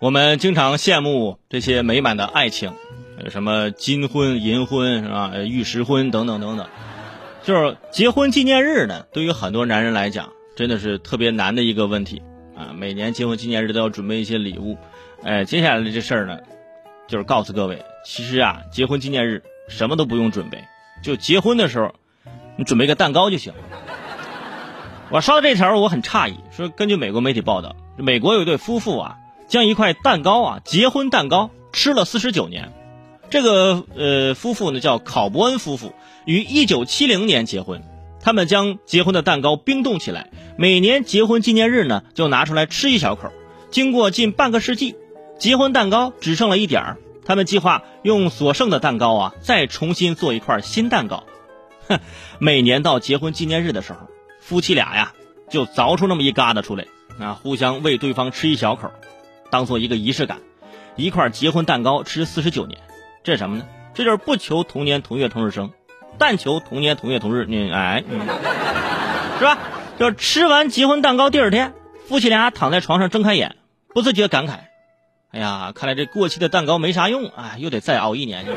我们经常羡慕这些美满的爱情，什么金婚、银婚是吧？玉石婚等等等等。就是结婚纪念日呢，对于很多男人来讲，真的是特别难的一个问题啊！每年结婚纪念日都要准备一些礼物。哎，接下来的这事儿呢，就是告诉各位，其实啊，结婚纪念日什么都不用准备，就结婚的时候，你准备个蛋糕就行。我刷到这条，我很诧异，说根据美国媒体报道，美国有一对夫妇啊，将一块蛋糕啊，结婚蛋糕吃了四十九年。这个呃夫妇呢叫考伯恩夫妇，于一九七零年结婚。他们将结婚的蛋糕冰冻起来，每年结婚纪念日呢就拿出来吃一小口。经过近半个世纪，结婚蛋糕只剩了一点儿。他们计划用所剩的蛋糕啊，再重新做一块新蛋糕。哼，每年到结婚纪念日的时候，夫妻俩呀就凿出那么一疙瘩出来啊，互相喂对方吃一小口，当做一个仪式感。一块结婚蛋糕吃四十九年。这是什么呢？这就是不求同年同月同日生，但求同年同月同日。你哎，是吧？就是吃完结婚蛋糕，第二天，夫妻俩躺在床上睁开眼，不自觉感慨：“哎呀，看来这过期的蛋糕没啥用啊，又得再熬一年。”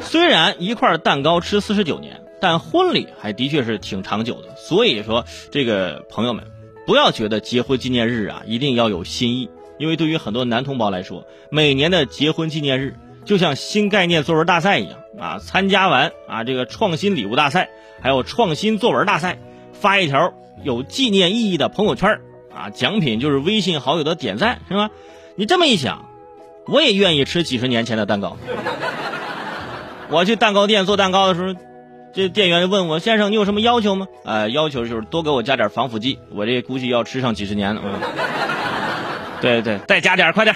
虽然一块蛋糕吃四十九年，但婚礼还的确是挺长久的。所以说，这个朋友们不要觉得结婚纪念日啊一定要有新意。因为对于很多男同胞来说，每年的结婚纪念日就像新概念作文大赛一样啊！参加完啊，这个创新礼物大赛，还有创新作文大赛，发一条有纪念意义的朋友圈啊，奖品就是微信好友的点赞，是吧？你这么一想，我也愿意吃几十年前的蛋糕。我去蛋糕店做蛋糕的时候，这店员问我：“先生，你有什么要求吗？”呃，要求就是多给我加点防腐剂，我这估计要吃上几十年了。对对，再加点，快点。